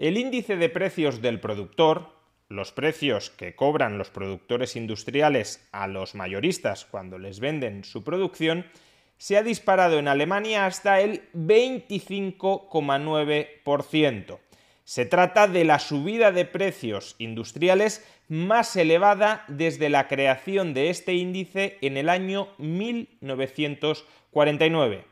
El índice de precios del productor, los precios que cobran los productores industriales a los mayoristas cuando les venden su producción, se ha disparado en Alemania hasta el 25,9%. Se trata de la subida de precios industriales más elevada desde la creación de este índice en el año 1949.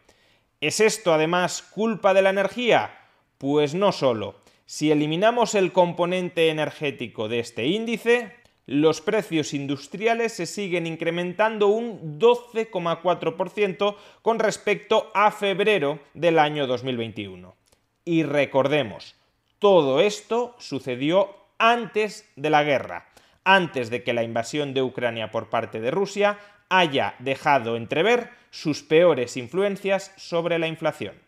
¿Es esto además culpa de la energía? Pues no solo. Si eliminamos el componente energético de este índice, los precios industriales se siguen incrementando un 12,4% con respecto a febrero del año 2021. Y recordemos, todo esto sucedió antes de la guerra, antes de que la invasión de Ucrania por parte de Rusia haya dejado entrever sus peores influencias sobre la inflación.